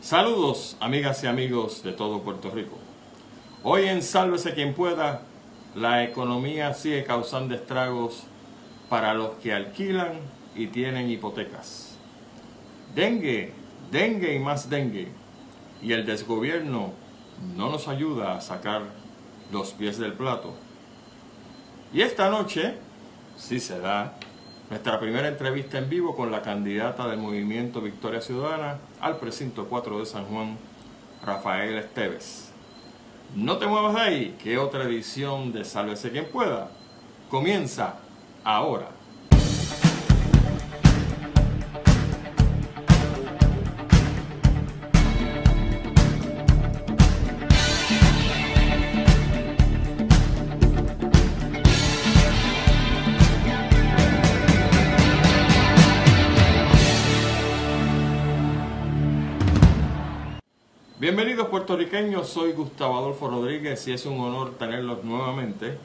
Saludos amigas y amigos de todo Puerto Rico. Hoy en Sálvese quien pueda, la economía sigue causando estragos para los que alquilan y tienen hipotecas. Dengue, dengue y más dengue. Y el desgobierno no nos ayuda a sacar los pies del plato. Y esta noche, si se da, nuestra primera entrevista en vivo con la candidata del movimiento Victoria Ciudadana al precinto 4 de San Juan, Rafael Esteves. No te muevas de ahí, que otra edición de Sálvese quien pueda comienza ahora. Puertorriqueños, soy Gustavo Adolfo Rodríguez y es un honor tenerlos nuevamente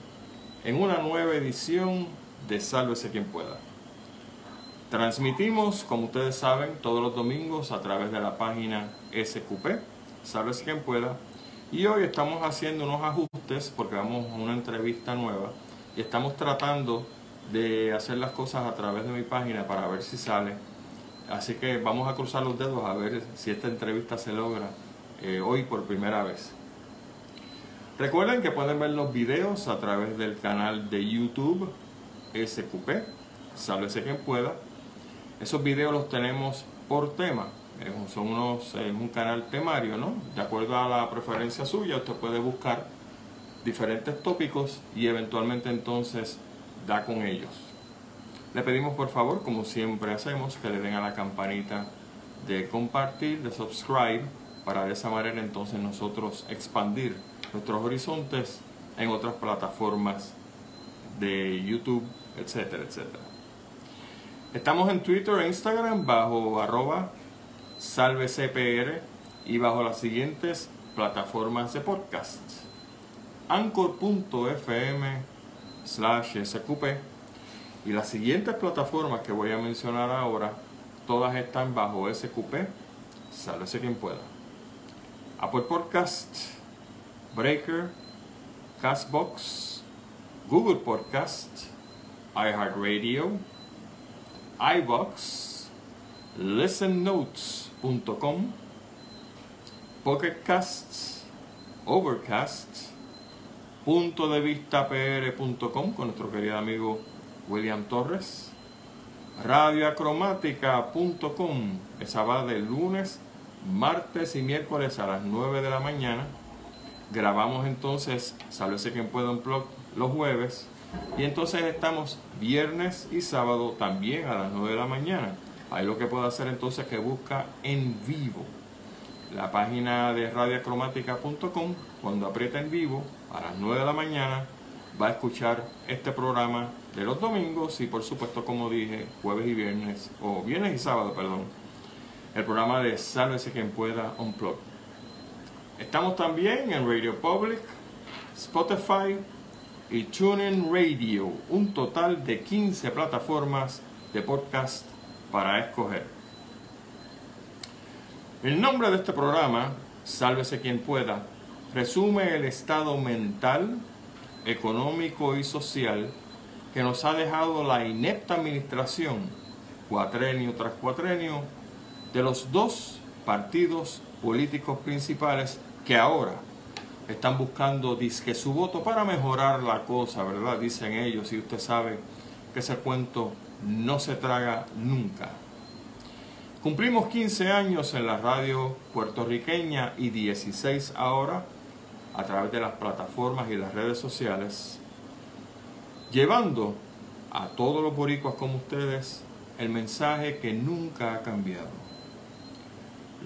en una nueva edición de Sálvese quien pueda. Transmitimos, como ustedes saben, todos los domingos a través de la página SQP, Sálvese quien pueda, y hoy estamos haciendo unos ajustes porque vamos a una entrevista nueva y estamos tratando de hacer las cosas a través de mi página para ver si sale. Así que vamos a cruzar los dedos a ver si esta entrevista se logra eh, hoy por primera vez. Recuerden que pueden ver los videos a través del canal de YouTube SQP, sálvese quien pueda. Esos videos los tenemos por tema, son unos, es un canal temario, ¿no? De acuerdo a la preferencia suya, usted puede buscar diferentes tópicos y eventualmente entonces da con ellos. Le pedimos por favor, como siempre hacemos, que le den a la campanita de compartir, de subscribe para de esa manera entonces nosotros expandir nuestros horizontes en otras plataformas de YouTube, etcétera, etcétera. Estamos en Twitter e Instagram bajo arroba salvecpr y bajo las siguientes plataformas de podcast. Anchor.fm slash sqp y las siguientes plataformas que voy a mencionar ahora, todas están bajo sqp, sálvese quien pueda. Apple Podcast, Breaker, Castbox, Google Podcast, iHeartRadio, iBox, ListenNotes.com, Pocketcasts, Overcast, punto de vista pr.com con nuestro querido amigo William Torres, radioacromática.com, esa va de lunes martes y miércoles a las 9 de la mañana. Grabamos entonces Sálvese quien pueda un blog los jueves. Y entonces estamos viernes y sábado también a las 9 de la mañana. Ahí lo que puede hacer entonces es que busca en vivo la página de radiacromática.com. Cuando aprieta en vivo a las 9 de la mañana va a escuchar este programa de los domingos y por supuesto como dije jueves y viernes o viernes y sábado perdón el programa de Sálvese quien pueda Unplug. Estamos también en Radio Public, Spotify y TuneIn Radio, un total de 15 plataformas de podcast para escoger. El nombre de este programa, Sálvese quien pueda, resume el estado mental, económico y social que nos ha dejado la inepta administración, cuatrenio tras cuatrenio, de los dos partidos políticos principales que ahora están buscando disque su voto para mejorar la cosa, ¿verdad? Dicen ellos, y usted sabe que ese cuento no se traga nunca. Cumplimos 15 años en la radio puertorriqueña y 16 ahora a través de las plataformas y las redes sociales, llevando a todos los boricuas como ustedes el mensaje que nunca ha cambiado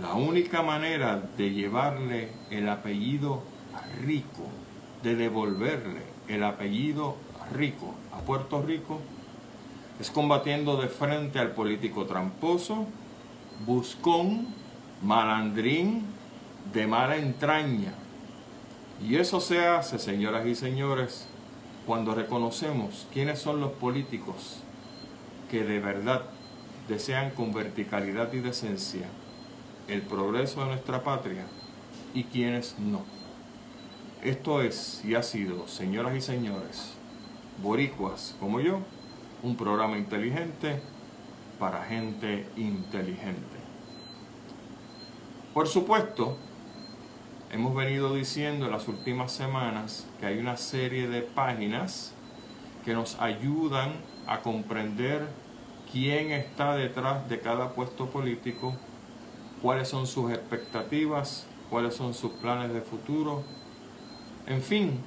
la única manera de llevarle el apellido rico, de devolverle el apellido rico a Puerto Rico, es combatiendo de frente al político tramposo, buscón, malandrín, de mala entraña. Y eso se hace, señoras y señores, cuando reconocemos quiénes son los políticos que de verdad desean con verticalidad y decencia el progreso de nuestra patria y quienes no. Esto es y ha sido, señoras y señores, boricuas como yo, un programa inteligente para gente inteligente. Por supuesto, hemos venido diciendo en las últimas semanas que hay una serie de páginas que nos ayudan a comprender quién está detrás de cada puesto político, cuáles son sus expectativas, cuáles son sus planes de futuro, en fin,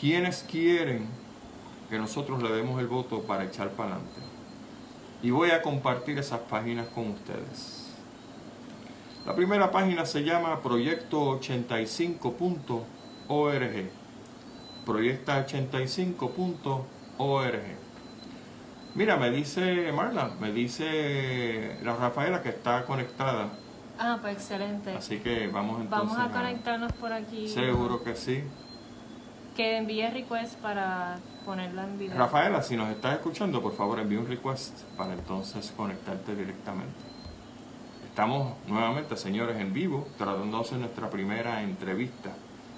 quiénes quieren que nosotros le demos el voto para echar para adelante. Y voy a compartir esas páginas con ustedes. La primera página se llama proyecto85.org. Proyecta85.org. Mira, me dice Marla, me dice la Rafaela que está conectada. Ah, pues excelente. Así que vamos entonces. Vamos a conectarnos por aquí. Seguro que sí. Que envíe request para ponerla en video. Rafaela, si nos estás escuchando, por favor envíe un request para entonces conectarte directamente. Estamos nuevamente, señores, en vivo, tratando de hacer nuestra primera entrevista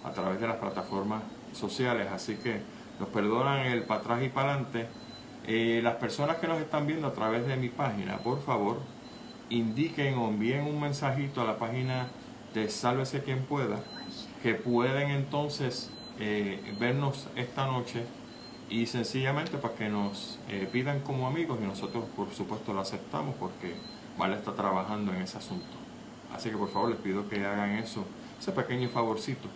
a través de las plataformas sociales, así que nos perdonan el para atrás y para adelante. Eh, las personas que nos están viendo a través de mi página, por favor, indiquen o envíen un mensajito a la página de Sálvese quien pueda, que pueden entonces eh, vernos esta noche y sencillamente para que nos eh, pidan como amigos y nosotros por supuesto lo aceptamos porque Vale está trabajando en ese asunto. Así que por favor les pido que hagan eso, ese pequeño favorcito,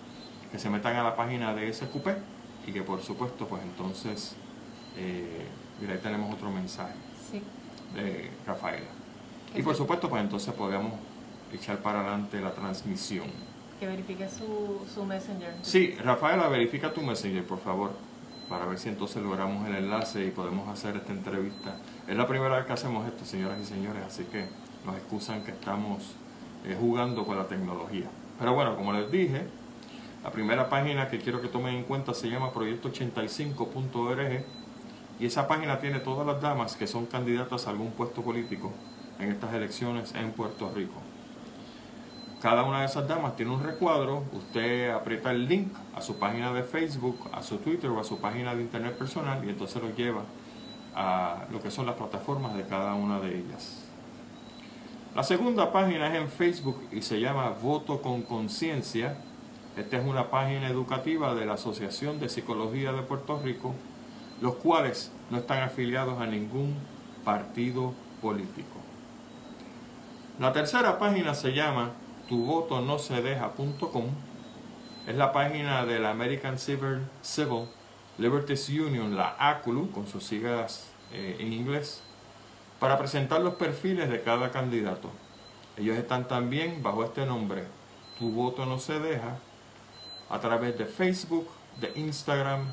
que se metan a la página de SQP y que por supuesto pues entonces, eh, mira ahí tenemos otro mensaje de Rafaela. Y por supuesto pues entonces podemos echar para adelante la transmisión. Que verifique su, su messenger. Sí, Rafaela, verifica tu messenger por favor para ver si entonces logramos el enlace y podemos hacer esta entrevista. Es la primera vez que hacemos esto, señoras y señores, así que nos excusan que estamos eh, jugando con la tecnología. Pero bueno, como les dije, la primera página que quiero que tomen en cuenta se llama proyecto85.org y esa página tiene todas las damas que son candidatas a algún puesto político en estas elecciones en Puerto Rico. Cada una de esas damas tiene un recuadro, usted aprieta el link a su página de Facebook, a su Twitter o a su página de internet personal y entonces lo lleva a lo que son las plataformas de cada una de ellas. La segunda página es en Facebook y se llama Voto con Conciencia. Esta es una página educativa de la Asociación de Psicología de Puerto Rico, los cuales no están afiliados a ningún partido político. La tercera página se llama tu voto no se deja.com es la página de la American Civil, Liberties Union, la ACLU, con sus siglas eh, en inglés, para presentar los perfiles de cada candidato. Ellos están también bajo este nombre, Tu voto no se deja, a través de Facebook, de Instagram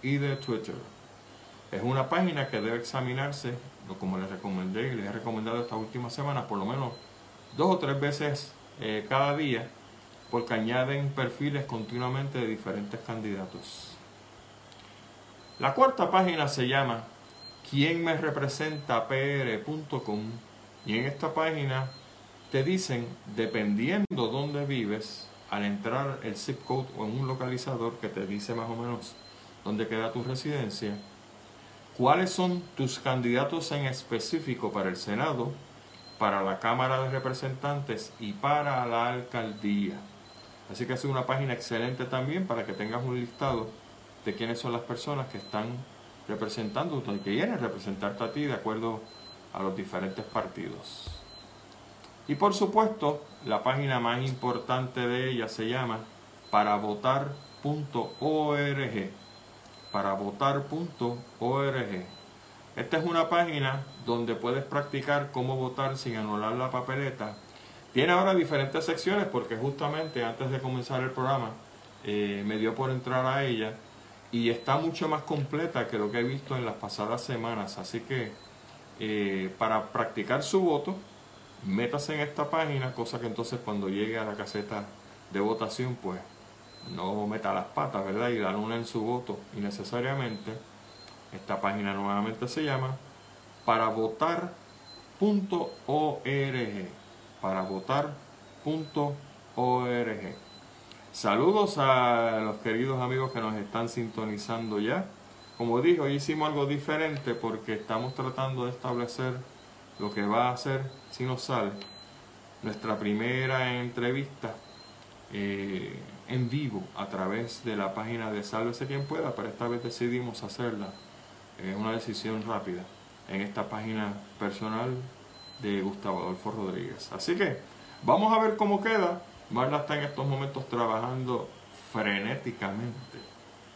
y de Twitter. Es una página que debe examinarse, como les recomendé y les he recomendado estas últimas semanas, por lo menos dos o tres veces eh, cada día porque añaden perfiles continuamente de diferentes candidatos. La cuarta página se llama quien me representa y en esta página te dicen, dependiendo dónde vives, al entrar el zip code o en un localizador que te dice más o menos dónde queda tu residencia, cuáles son tus candidatos en específico para el Senado, para la Cámara de Representantes y para la alcaldía. Así que es una página excelente también para que tengas un listado de quiénes son las personas que están representando y que quieren representarte a ti de acuerdo a los diferentes partidos. Y por supuesto, la página más importante de ella se llama paravotar.org. Paravotar.org. Esta es una página donde puedes practicar cómo votar sin anular la papeleta. Tiene ahora diferentes secciones porque justamente antes de comenzar el programa eh, me dio por entrar a ella y está mucho más completa que lo que he visto en las pasadas semanas. Así que eh, para practicar su voto, métase en esta página, cosa que entonces cuando llegue a la caseta de votación, pues no meta las patas, ¿verdad? Y en su voto innecesariamente esta página nuevamente se llama para votar.org. Para votar.org. Saludos a los queridos amigos que nos están sintonizando ya. Como dije, hoy hicimos algo diferente porque estamos tratando de establecer lo que va a ser, si nos sale, nuestra primera entrevista eh, en vivo a través de la página de Sálvese quien pueda, pero esta vez decidimos hacerla, eh, una decisión rápida, en esta página personal de Gustavo Adolfo Rodríguez. Así que vamos a ver cómo queda. Marla está en estos momentos trabajando frenéticamente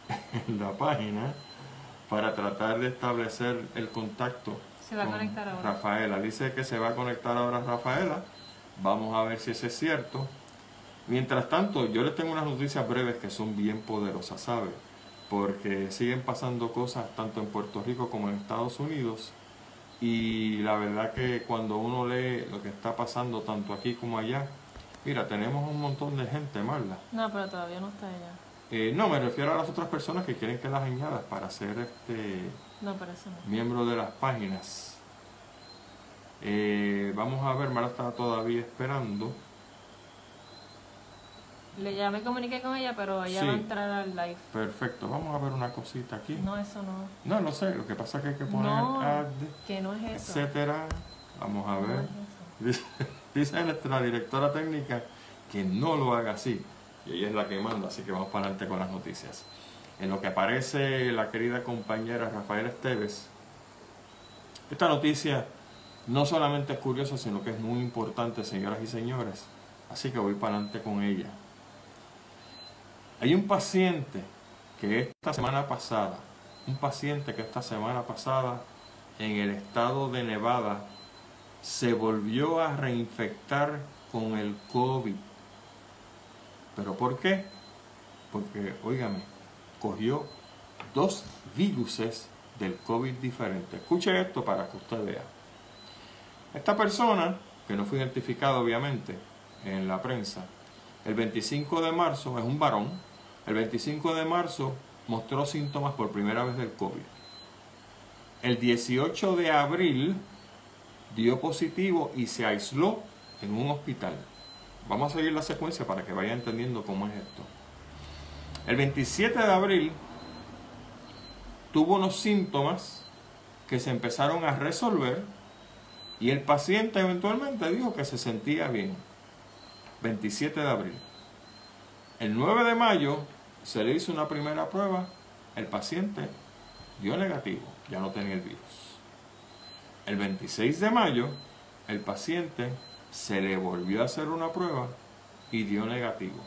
en la página para tratar de establecer el contacto se va a conectar ahora. Rafaela. Dice que se va a conectar ahora Rafaela. Vamos a ver si eso es cierto. Mientras tanto, yo les tengo unas noticias breves que son bien poderosas, ¿sabe? Porque siguen pasando cosas tanto en Puerto Rico como en Estados Unidos. Y la verdad que cuando uno lee lo que está pasando tanto aquí como allá, mira, tenemos un montón de gente, Marla. No, pero todavía no está ella. Eh, no, me refiero a las otras personas que quieren que las añadas para ser este no, pero eso no. miembro de las páginas. Eh, vamos a ver, Mara está todavía esperando. Le, ya me comuniqué con ella, pero ella va a entrar al live. Perfecto, vamos a ver una cosita aquí. No, eso no. No, no sé, lo que pasa es que hay que poner no, que no es eso. etcétera. Vamos a ver. dice, dice nuestra directora técnica que no lo haga así y ella es la que manda, así que vamos para adelante con las noticias. En lo que aparece la querida compañera Rafael Esteves, esta noticia no solamente es curiosa, sino que es muy importante, señoras y señores, así que voy para adelante con ella. Hay un paciente que esta semana pasada, un paciente que esta semana pasada en el estado de Nevada se volvió a reinfectar con el COVID ¿Pero por qué? Porque, óigame, cogió dos viruses del COVID diferentes. Escuche esto para que usted vea. Esta persona, que no fue identificada obviamente en la prensa, el 25 de marzo es un varón, el 25 de marzo mostró síntomas por primera vez del COVID. El 18 de abril dio positivo y se aisló en un hospital. Vamos a seguir la secuencia para que vaya entendiendo cómo es esto. El 27 de abril tuvo unos síntomas que se empezaron a resolver y el paciente eventualmente dijo que se sentía bien. 27 de abril. El 9 de mayo se le hizo una primera prueba, el paciente dio negativo, ya no tenía el virus. El 26 de mayo el paciente se le volvió a hacer una prueba y dio negativo.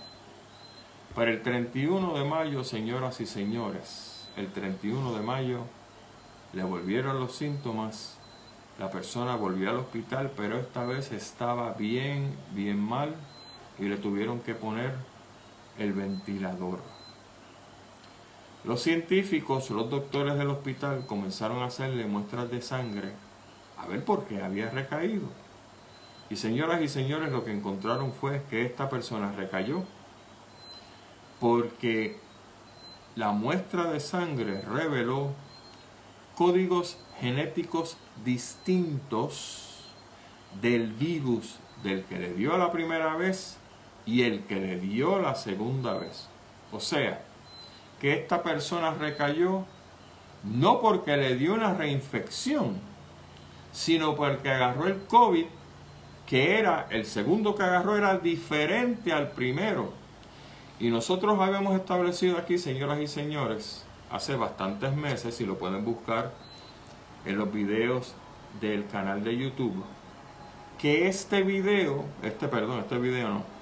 Para el 31 de mayo, señoras y señores, el 31 de mayo le volvieron los síntomas, la persona volvió al hospital, pero esta vez estaba bien, bien mal y le tuvieron que poner el ventilador. Los científicos, los doctores del hospital comenzaron a hacerle muestras de sangre a ver por qué había recaído. Y señoras y señores, lo que encontraron fue que esta persona recayó porque la muestra de sangre reveló códigos genéticos distintos del virus del que le dio la primera vez y el que le dio la segunda vez. O sea, que esta persona recayó no porque le dio una reinfección, sino porque agarró el COVID que era, el segundo que agarró era diferente al primero. Y nosotros habíamos establecido aquí, señoras y señores, hace bastantes meses, si lo pueden buscar en los videos del canal de YouTube, que este video, este perdón, este video no,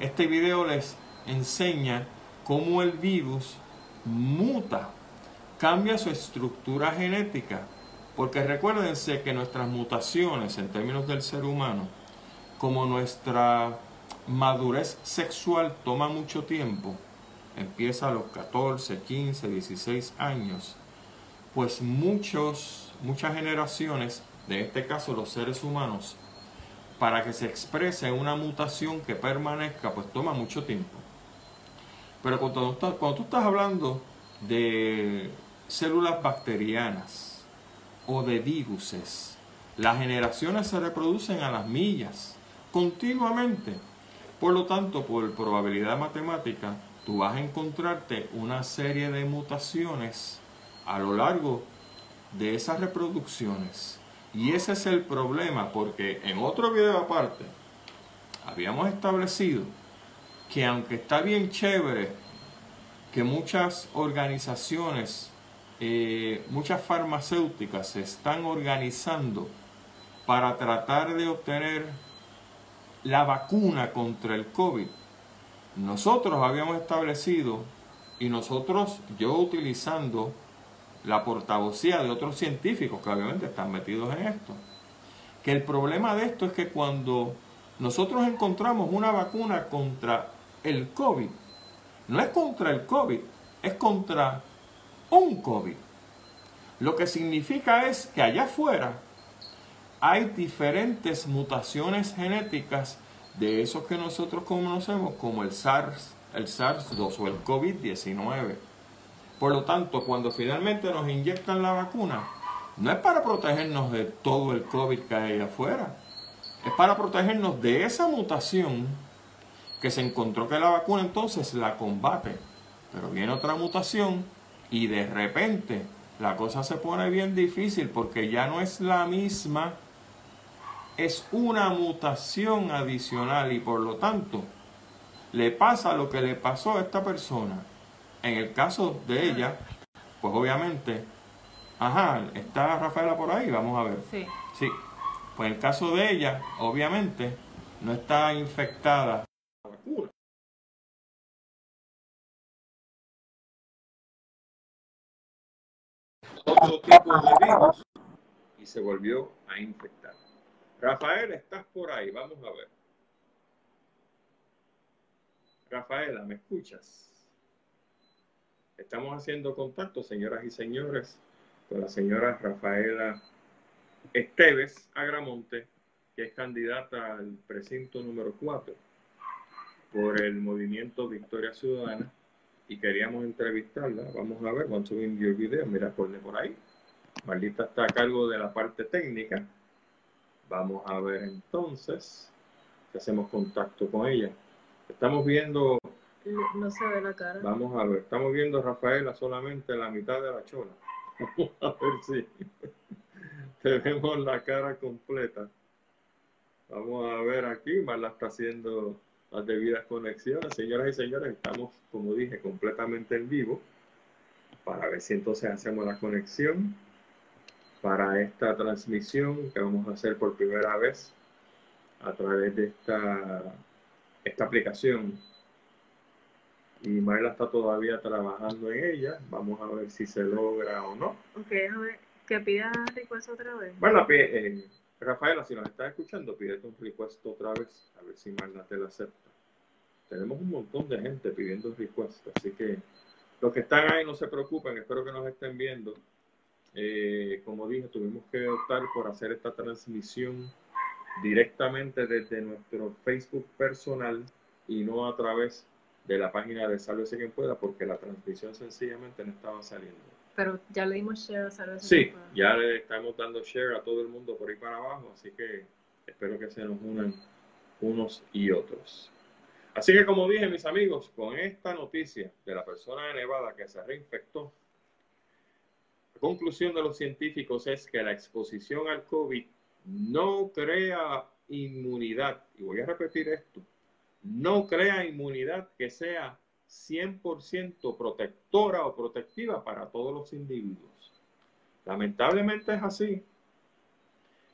este video les enseña cómo el virus muta, cambia su estructura genética, porque recuérdense que nuestras mutaciones en términos del ser humano, como nuestra madurez sexual toma mucho tiempo, empieza a los 14, 15, 16 años, pues muchos, muchas generaciones, de este caso los seres humanos, para que se exprese una mutación que permanezca, pues toma mucho tiempo. Pero cuando, tú estás hablando de células bacterianas o de viruses, las generaciones se reproducen a las millas continuamente. Por lo tanto, por probabilidad matemática, tú vas a encontrarte una serie de mutaciones a lo largo de esas reproducciones. Y ese es el problema, porque en otro video aparte, habíamos establecido que aunque está bien chévere que muchas organizaciones, eh, muchas farmacéuticas se están organizando para tratar de obtener la vacuna contra el COVID, nosotros habíamos establecido y nosotros, yo utilizando la portavocía de otros científicos que obviamente están metidos en esto, que el problema de esto es que cuando nosotros encontramos una vacuna contra el COVID, no es contra el COVID, es contra un COVID. Lo que significa es que allá afuera hay diferentes mutaciones genéticas de esos que nosotros conocemos como el SARS, el SARS-2 o el COVID-19. Por lo tanto, cuando finalmente nos inyectan la vacuna, no es para protegernos de todo el COVID que hay afuera, es para protegernos de esa mutación que se encontró que la vacuna entonces la combate. Pero viene otra mutación y de repente la cosa se pone bien difícil porque ya no es la misma, es una mutación adicional y por lo tanto le pasa lo que le pasó a esta persona. En el caso de ella, pues obviamente, ajá, está Rafaela por ahí, vamos a ver. Sí. Sí. Pues en el caso de ella, obviamente, no está infectada la vacuna. Otro tipo de virus y se volvió a infectar. Rafael, estás por ahí, vamos a ver. Rafaela, ¿me escuchas? Estamos haciendo contacto, señoras y señores, con la señora Rafaela Esteves Agramonte, que es candidata al precinto número 4 por el movimiento Victoria Ciudadana y queríamos entrevistarla. Vamos a ver, vamos a subir el video, mira, ponle por ahí. Marlita está a cargo de la parte técnica. Vamos a ver entonces si hacemos contacto con ella. Estamos viendo, No se ve la cara. vamos a ver, estamos viendo a Rafaela solamente la mitad de la chola. Vamos a ver si tenemos la cara completa. Vamos a ver aquí, Marla está haciendo las debidas conexiones. Señoras y señores, estamos, como dije, completamente en vivo para ver si entonces hacemos la conexión para esta transmisión que vamos a hacer por primera vez a través de esta, esta aplicación. Y Marla está todavía trabajando en ella. Vamos a ver si se logra o no. Ok, déjame que pida request otra vez. Marla, eh, Rafaela, si nos estás escuchando, pídete un request otra vez, a ver si Marla te la acepta. Tenemos un montón de gente pidiendo request, así que los que están ahí no se preocupen, espero que nos estén viendo. Eh, como dije, tuvimos que optar por hacer esta transmisión directamente desde nuestro Facebook personal y no a través de la página de Sálvese quien pueda, porque la transmisión sencillamente no estaba saliendo. Pero ya le dimos share a Salve Sí, ya le estamos dando share a todo el mundo por ahí para abajo, así que espero que se nos unan unos y otros. Así que como dije, mis amigos, con esta noticia de la persona de Nevada que se reinfectó, la conclusión de los científicos es que la exposición al COVID no crea inmunidad, y voy a repetir esto, no crea inmunidad que sea 100% protectora o protectiva para todos los individuos. Lamentablemente es así.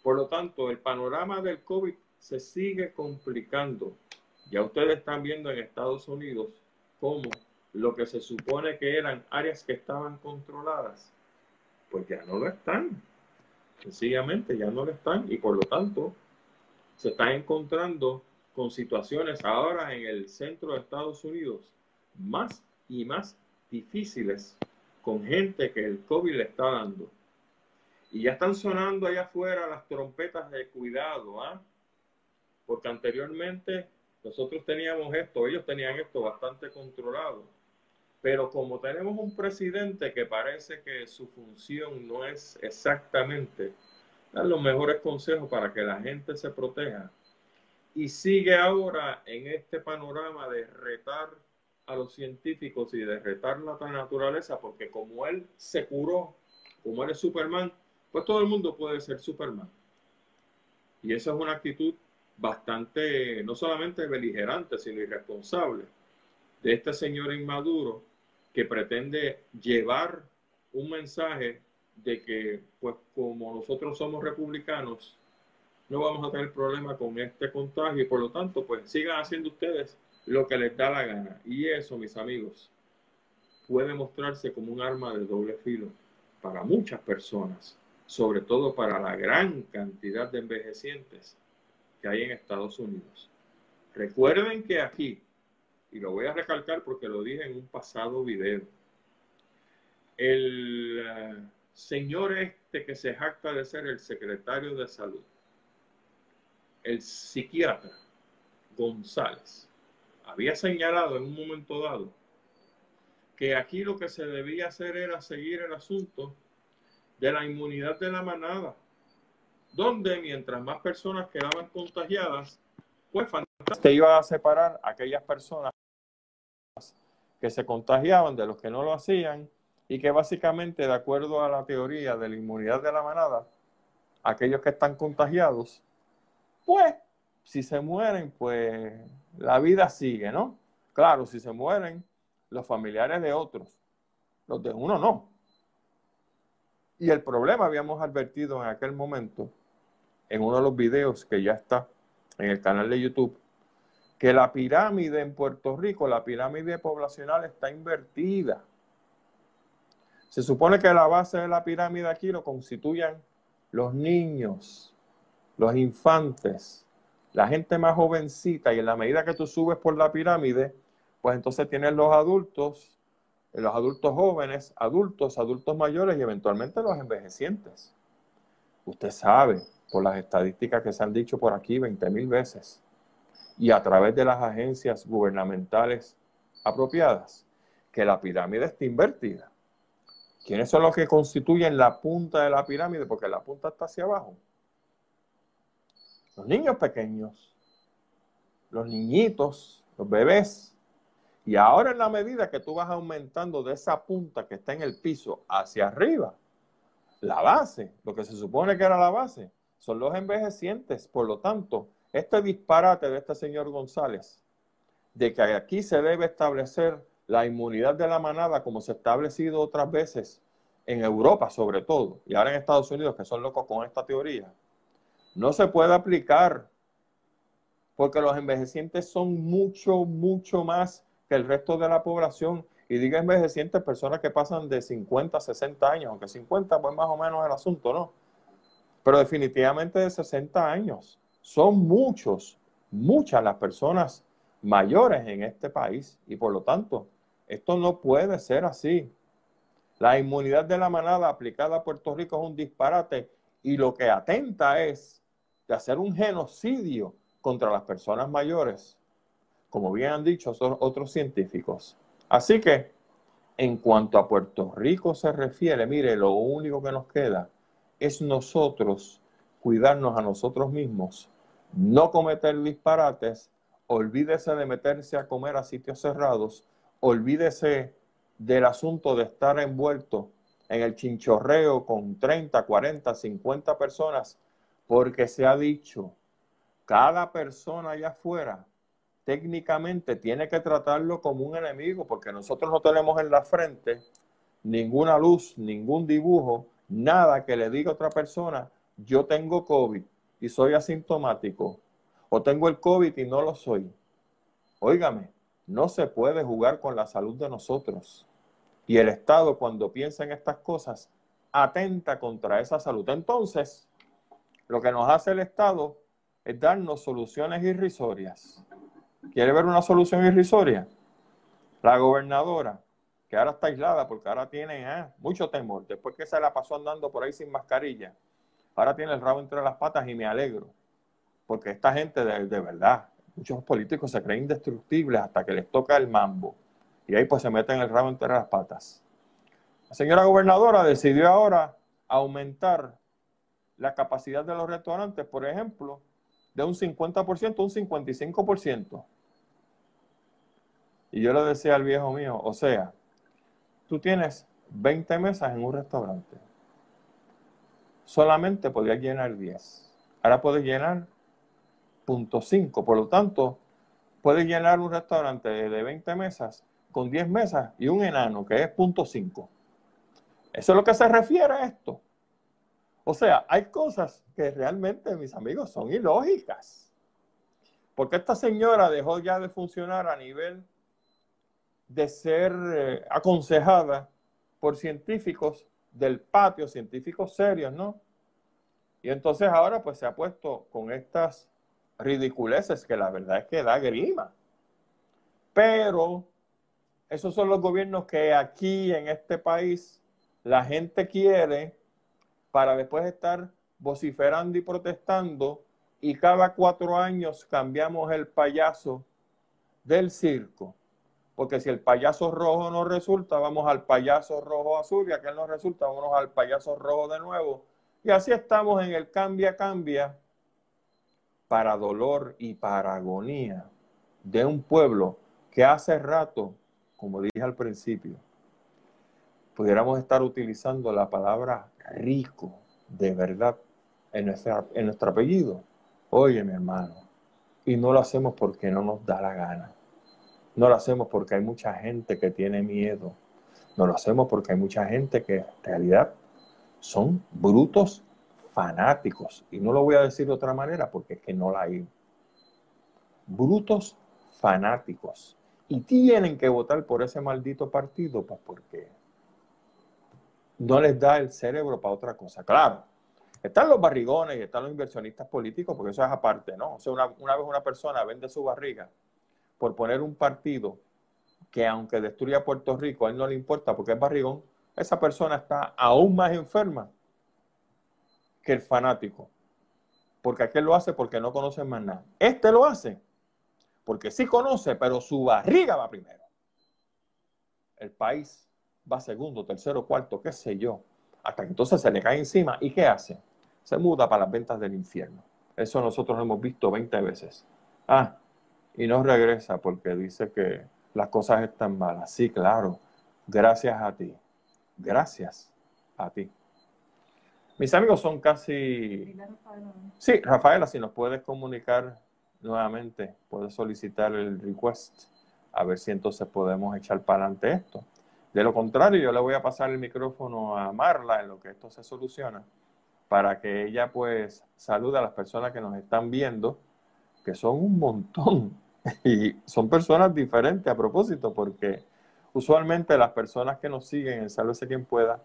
Por lo tanto, el panorama del COVID se sigue complicando. Ya ustedes están viendo en Estados Unidos cómo lo que se supone que eran áreas que estaban controladas, pues ya no lo están. Sencillamente ya no lo están y por lo tanto se están encontrando con situaciones ahora en el centro de Estados Unidos más y más difíciles con gente que el COVID le está dando. Y ya están sonando allá afuera las trompetas de cuidado, ¿ah? Porque anteriormente nosotros teníamos esto, ellos tenían esto bastante controlado. Pero como tenemos un presidente que parece que su función no es exactamente dar los mejores consejos para que la gente se proteja, y sigue ahora en este panorama de retar a los científicos y de retar la naturaleza, porque como él se curó, como él es Superman, pues todo el mundo puede ser Superman. Y esa es una actitud bastante, no solamente beligerante, sino irresponsable de este señor inmaduro que pretende llevar un mensaje de que, pues como nosotros somos republicanos, no vamos a tener problema con este contagio y por lo tanto, pues sigan haciendo ustedes lo que les da la gana. Y eso, mis amigos, puede mostrarse como un arma de doble filo para muchas personas, sobre todo para la gran cantidad de envejecientes que hay en Estados Unidos. Recuerden que aquí, y lo voy a recalcar porque lo dije en un pasado video, el eh, señor este que se jacta de ser el secretario de salud, el psiquiatra González, había señalado en un momento dado que aquí lo que se debía hacer era seguir el asunto de la inmunidad de la manada, donde mientras más personas quedaban contagiadas, pues te iba a separar a aquellas personas que se contagiaban de los que no lo hacían y que básicamente, de acuerdo a la teoría de la inmunidad de la manada, aquellos que están contagiados, pues si se mueren, pues la vida sigue, ¿no? Claro, si se mueren los familiares de otros, los de uno no. Y el problema habíamos advertido en aquel momento, en uno de los videos que ya está en el canal de YouTube, que la pirámide en Puerto Rico, la pirámide poblacional está invertida. Se supone que la base de la pirámide aquí lo constituyan los niños, los infantes, la gente más jovencita y en la medida que tú subes por la pirámide, pues entonces tienes los adultos, los adultos jóvenes, adultos, adultos mayores y eventualmente los envejecientes. Usted sabe, por las estadísticas que se han dicho por aquí 20 mil veces y a través de las agencias gubernamentales apropiadas, que la pirámide está invertida. ¿Quiénes son los que constituyen la punta de la pirámide? Porque la punta está hacia abajo los niños pequeños, los niñitos, los bebés. Y ahora en la medida que tú vas aumentando de esa punta que está en el piso hacia arriba, la base, lo que se supone que era la base, son los envejecientes. Por lo tanto, este disparate de este señor González, de que aquí se debe establecer la inmunidad de la manada como se ha establecido otras veces en Europa sobre todo, y ahora en Estados Unidos que son locos con esta teoría, no se puede aplicar porque los envejecientes son mucho, mucho más que el resto de la población. Y diga envejecientes, personas que pasan de 50 a 60 años, aunque 50 pues más o menos el asunto, ¿no? Pero definitivamente de 60 años. Son muchos, muchas las personas mayores en este país y por lo tanto, esto no puede ser así. La inmunidad de la manada aplicada a Puerto Rico es un disparate y lo que atenta es de hacer un genocidio contra las personas mayores, como bien han dicho otros científicos. Así que, en cuanto a Puerto Rico se refiere, mire, lo único que nos queda es nosotros cuidarnos a nosotros mismos, no cometer disparates, olvídese de meterse a comer a sitios cerrados, olvídese del asunto de estar envuelto en el chinchorreo con 30, 40, 50 personas porque se ha dicho, cada persona allá afuera técnicamente tiene que tratarlo como un enemigo, porque nosotros no tenemos en la frente ninguna luz, ningún dibujo, nada que le diga a otra persona, yo tengo COVID y soy asintomático, o tengo el COVID y no lo soy. Óigame, no se puede jugar con la salud de nosotros. Y el Estado, cuando piensa en estas cosas, atenta contra esa salud. Entonces, lo que nos hace el Estado es darnos soluciones irrisorias. ¿Quiere ver una solución irrisoria? La gobernadora, que ahora está aislada porque ahora tiene ah, mucho temor, después que se la pasó andando por ahí sin mascarilla, ahora tiene el rabo entre las patas y me alegro, porque esta gente de, de verdad, muchos políticos se creen indestructibles hasta que les toca el mambo y ahí pues se meten el rabo entre las patas. La señora gobernadora decidió ahora aumentar la capacidad de los restaurantes, por ejemplo, de un 50% a un 55%. Y yo le decía al viejo mío, o sea, tú tienes 20 mesas en un restaurante. Solamente podías llenar 10. Ahora puedes llenar punto .5. Por lo tanto, puedes llenar un restaurante de 20 mesas con 10 mesas y un enano que es punto .5. Eso es lo que se refiere a esto. O sea, hay cosas que realmente, mis amigos, son ilógicas. Porque esta señora dejó ya de funcionar a nivel de ser eh, aconsejada por científicos del patio, científicos serios, ¿no? Y entonces ahora pues se ha puesto con estas ridiculeces que la verdad es que da grima. Pero esos son los gobiernos que aquí en este país la gente quiere para después estar vociferando y protestando y cada cuatro años cambiamos el payaso del circo. Porque si el payaso rojo no resulta, vamos al payaso rojo azul y aquel no resulta, vamos al payaso rojo de nuevo. Y así estamos en el cambia, cambia para dolor y para agonía de un pueblo que hace rato, como dije al principio, pudiéramos estar utilizando la palabra rico de verdad en, en nuestro apellido. Oye, mi hermano, y no lo hacemos porque no nos da la gana. No lo hacemos porque hay mucha gente que tiene miedo. No lo hacemos porque hay mucha gente que en realidad son brutos fanáticos. Y no lo voy a decir de otra manera porque es que no la hay. Brutos fanáticos. Y tienen que votar por ese maldito partido, pues porque no les da el cerebro para otra cosa. Claro, están los barrigones y están los inversionistas políticos, porque eso es aparte, ¿no? O sea, una, una vez una persona vende su barriga por poner un partido que aunque destruya Puerto Rico, a él no le importa porque es barrigón, esa persona está aún más enferma que el fanático. Porque aquel lo hace porque no conoce más nada. Este lo hace porque sí conoce, pero su barriga va primero. El país va segundo, tercero, cuarto, qué sé yo. Hasta que entonces se le cae encima. ¿Y qué hace? Se muda para las ventas del infierno. Eso nosotros lo hemos visto 20 veces. Ah, y no regresa porque dice que las cosas están malas. Sí, claro. Gracias a ti. Gracias a ti. Mis amigos son casi... Sí, Rafaela, si nos puedes comunicar nuevamente, puedes solicitar el request, a ver si entonces podemos echar para adelante esto. De lo contrario, yo le voy a pasar el micrófono a Marla en lo que esto se soluciona, para que ella pues salude a las personas que nos están viendo, que son un montón, y son personas diferentes a propósito, porque usualmente las personas que nos siguen en Sálvese quien pueda,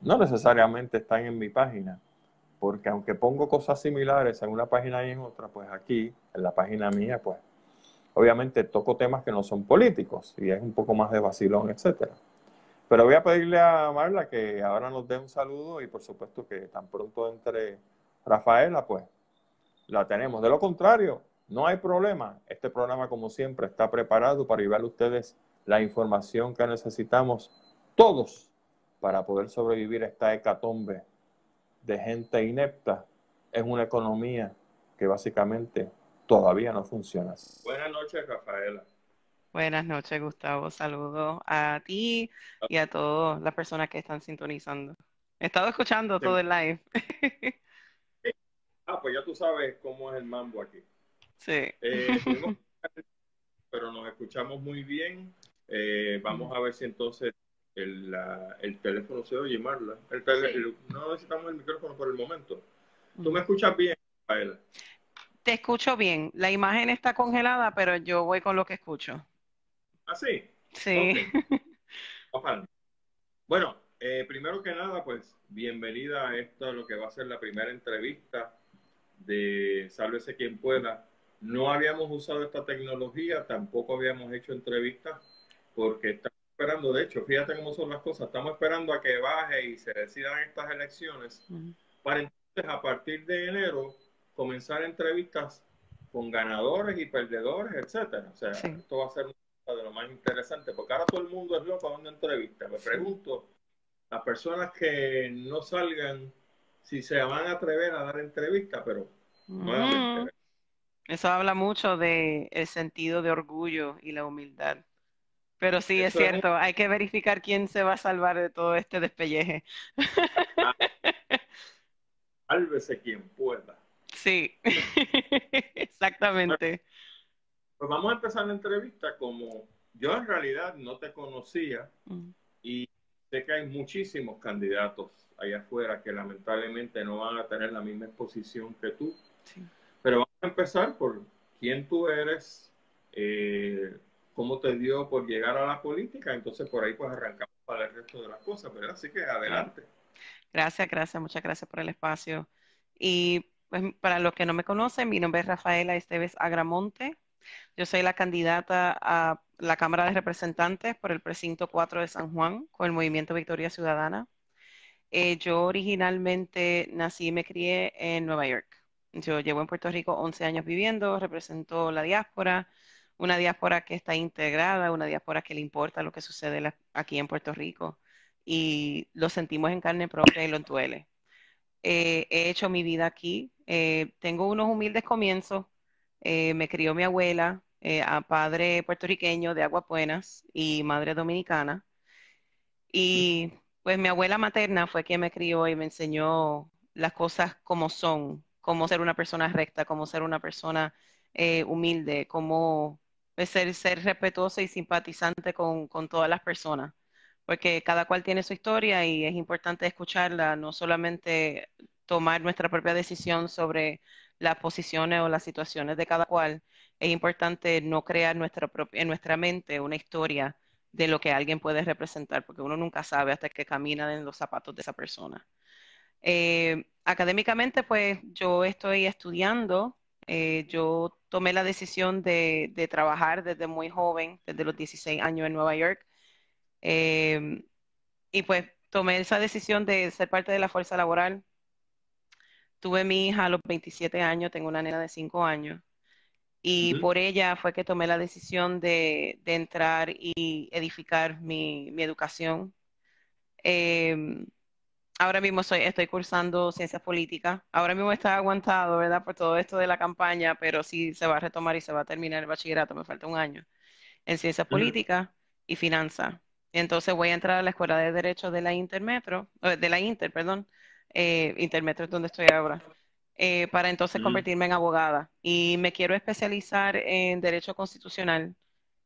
no necesariamente están en mi página, porque aunque pongo cosas similares en una página y en otra, pues aquí, en la página mía, pues obviamente toco temas que no son políticos y es un poco más de vacilón, etcétera. Pero voy a pedirle a Marla que ahora nos dé un saludo y por supuesto que tan pronto entre Rafaela, pues la tenemos. De lo contrario, no hay problema. Este programa, como siempre, está preparado para llevar a ustedes la información que necesitamos todos para poder sobrevivir a esta hecatombe de gente inepta en una economía que básicamente todavía no funciona. Buenas noches, Rafaela. Buenas noches, Gustavo. Saludos a ti y a todas las personas que están sintonizando. He estado escuchando todo el live. ah, pues ya tú sabes cómo es el mambo aquí. Sí. Eh, pero nos escuchamos muy bien. Eh, vamos a ver si entonces el, el teléfono se oye, Marla. El no necesitamos el micrófono por el momento. ¿Tú me escuchas bien, Rafaela? Te escucho bien. La imagen está congelada, pero yo voy con lo que escucho. ¿Ah, sí? Sí. Bueno, eh, primero que nada, pues bienvenida a esto, lo que va a ser la primera entrevista de Sálvese quien pueda. No habíamos usado esta tecnología, tampoco habíamos hecho entrevistas porque está esperando, de hecho, fíjate cómo son las cosas, estamos esperando a que baje y se decidan estas elecciones para entonces a partir de enero comenzar entrevistas con ganadores y perdedores, etcétera. O sea, esto va a ser de lo más interesante, porque ahora todo el mundo es loco dando entrevistas. Me pregunto, las personas que no salgan, si se van a atrever a dar entrevistas, pero nuevamente, Eso habla mucho de el sentido de orgullo y la humildad. Pero sí, es cierto, hay que verificar quién se va a salvar de todo este despelleje. Sálvese quien pueda. Sí, exactamente. Pues vamos a empezar la entrevista como yo en realidad no te conocía mm. y sé que hay muchísimos candidatos allá afuera que lamentablemente no van a tener la misma exposición que tú. Pero vamos a empezar por quién tú eres, eh, cómo te dio por llegar a la política, entonces por ahí pues arrancamos para el resto de las cosas, ¿verdad? Así que adelante. Gracias, gracias, muchas gracias por el espacio. Y pues para los que no me conocen, mi nombre es Rafaela Esteves Agramonte. Yo soy la candidata a la Cámara de Representantes por el precinto 4 de San Juan con el Movimiento Victoria Ciudadana. Eh, yo originalmente nací y me crié en Nueva York. Yo llevo en Puerto Rico 11 años viviendo, represento la diáspora, una diáspora que está integrada, una diáspora que le importa lo que sucede aquí en Puerto Rico y lo sentimos en carne propia y lo entuele. Eh, he hecho mi vida aquí, eh, tengo unos humildes comienzos, me crió mi abuela, a padre puertorriqueño de Aguas Buenas y madre dominicana. Y pues mi abuela materna fue quien me crió y me enseñó las cosas como son, cómo ser una persona recta, cómo ser una persona eh, humilde, cómo pues, ser, respetuosa y simpatizante con todas las personas, porque cada cual tiene su historia y es importante escucharla, no solamente tomar nuestra propia decisión sobre las posiciones o las situaciones de cada cual, es importante no crear nuestra en nuestra mente una historia de lo que alguien puede representar, porque uno nunca sabe hasta que camina en los zapatos de esa persona. Eh, académicamente, pues yo estoy estudiando, eh, yo tomé la decisión de, trabajar desde muy joven, desde los 16 años en Nueva York, eh, y pues tomé esa decisión de ser parte de la fuerza laboral. Tuve mi hija a los 27 años, tengo una nena de 5 años. Y por ella fue que tomé la decisión de, entrar y edificar mi, educación. Em, ahora mismo estoy cursando ciencias políticas. Ahora mismo está aguantado, ¿verdad? Por todo esto de la campaña, pero sí se va a retomar y se va a terminar el bachillerato, me falta un año, en ciencias políticas y finanzas. Entonces voy a entrar a la Escuela de Derecho de la Intermetro, eh, de la Inter, perdón. Eh, Intermetro es donde estoy ahora. Eh, para entonces mm. convertirme en abogada. Y me quiero especializar en derecho constitucional.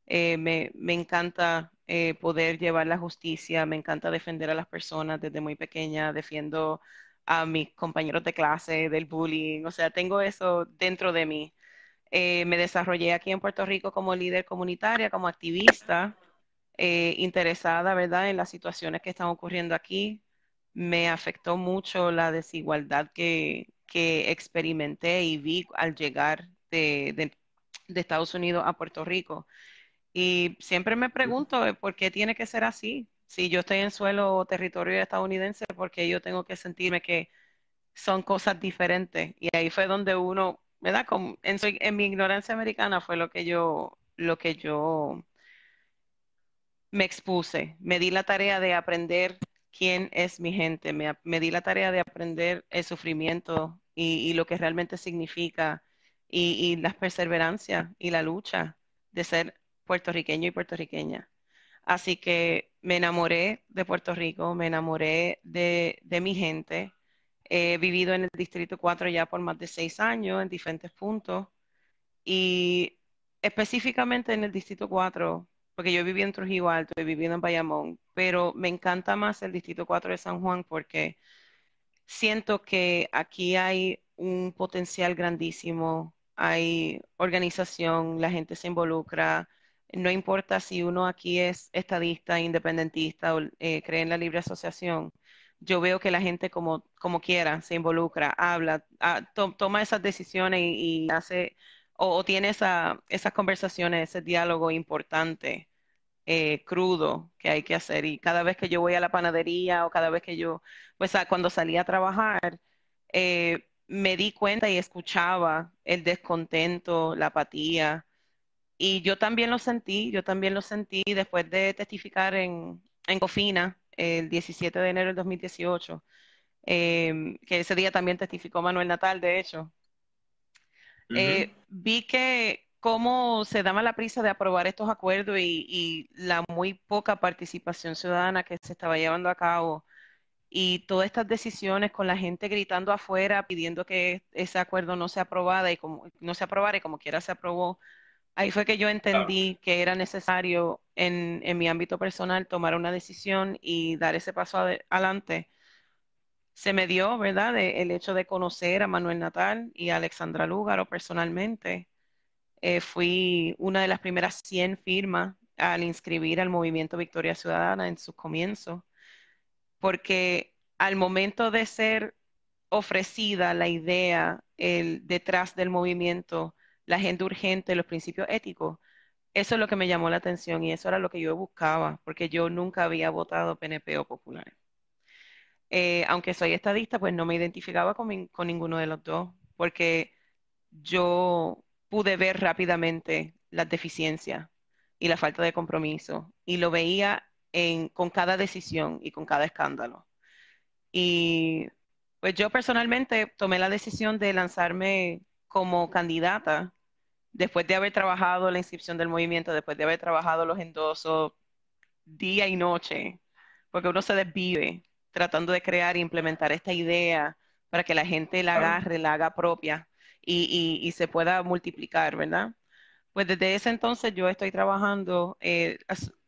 Eh, me, me, encanta eh, poder llevar la justicia, me encanta defender a las personas desde muy pequeña, defiendo a mis compañeros de clase del bullying, o sea, tengo eso dentro de mí. me desarrollé aquí en Puerto Rico como líder comunitaria, como activista, interesada, ¿verdad?, en las situaciones que están ocurriendo aquí. Me afectó mucho la desigualdad que, que experimenté y vi al llegar de, Estados Unidos a Puerto Rico. Y siempre me pregunto eh, por qué tiene que ser así. Si yo estoy en suelo o territorio estadounidense, porque yo tengo que sentirme que son cosas diferentes. Y ahí fue donde uno, ¿verdad? en, en mi ignorancia americana fue lo que yo, lo que yo me expuse. Me di la tarea de aprender quién es mi gente. Me, me, di la tarea de aprender el sufrimiento y, lo que realmente significa y, la perseverancia y la lucha de ser puertorriqueño y puertorriqueña. Así que me enamoré de Puerto Rico, me enamoré de, mi gente. He vivido en el Distrito 4 ya por más de seis años en diferentes puntos y específicamente en el Distrito 4, porque yo viví en Trujillo Alto, he vivido en Bayamón, pero me encanta más el Distrito 4 de San Juan porque siento que aquí hay un potencial grandísimo, hay organización, la gente se involucra, no importa si uno aquí es estadista, independentista o eh, cree en la libre asociación, yo veo que la gente como, como quiera se involucra, habla, ah, toma esas decisiones y, hace o, tiene esa, esas conversaciones, ese diálogo importante eh, crudo que hay que hacer. Y cada vez que yo voy a la panadería o cada vez que yo, pues cuando salí a trabajar, eh, me di cuenta y escuchaba el descontento, la apatía. Y yo también lo sentí, yo también lo sentí después de testificar en, en Cofina el 17 de enero del 2018, em, que ese día también testificó Manuel Natal, de hecho. Eh, vi que cómo se daba la prisa de aprobar estos acuerdos y, y, la muy poca participación ciudadana que se estaba llevando a cabo y todas estas decisiones con la gente gritando afuera pidiendo que ese acuerdo no se aprobara y como no se aprobara y como quiera se aprobó. Ahí fue que yo entendí que era necesario en, en, mi ámbito personal tomar una decisión y dar ese paso adelante. Se me dio, ¿verdad?, el hecho de conocer a Manuel Natal y a Alexandra Lúgaro personalmente eh, fui una de las primeras 100 firmas al inscribir al movimiento Victoria Ciudadana en sus comienzos, porque al momento de ser ofrecida la idea el, detrás del movimiento, la gente urgente, los principios éticos, eso es lo que me llamó la atención y eso era lo que yo buscaba, porque yo nunca había votado PNP o Popular. Eh, aunque soy estadista, pues no me identificaba con, con ninguno de los dos, porque yo pude ver rápidamente las deficiencias y la falta de compromiso y lo veía en, con cada decisión y con cada escándalo. Y pues yo personalmente tomé la decisión de lanzarme como candidata después de haber trabajado la inscripción del movimiento, después de haber trabajado los endosos día y noche, porque uno se desvive tratando de crear e implementar esta idea para que la gente la agarre, la haga propia y, se pueda multiplicar, ¿verdad? Pues desde ese entonces yo estoy trabajando, eh,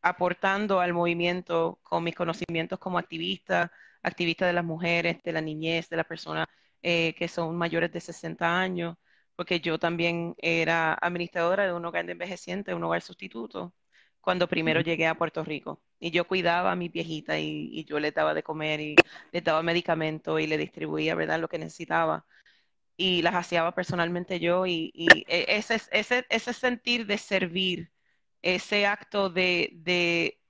aportando al movimiento con mis conocimientos como activista, activista de las mujeres, de la niñez, de las personas eh, que son mayores de 60 años, porque yo también era administradora de un hogar de envejecientes, un hogar sustituto, cuando primero llegué a Puerto Rico. Y yo cuidaba a mi viejita y, y yo le daba de comer y le daba medicamentos y le distribuía, ¿verdad?, lo que necesitaba y las hacía personalmente yo y, e, ese, ese, ese sentir de servir, ese acto de, de,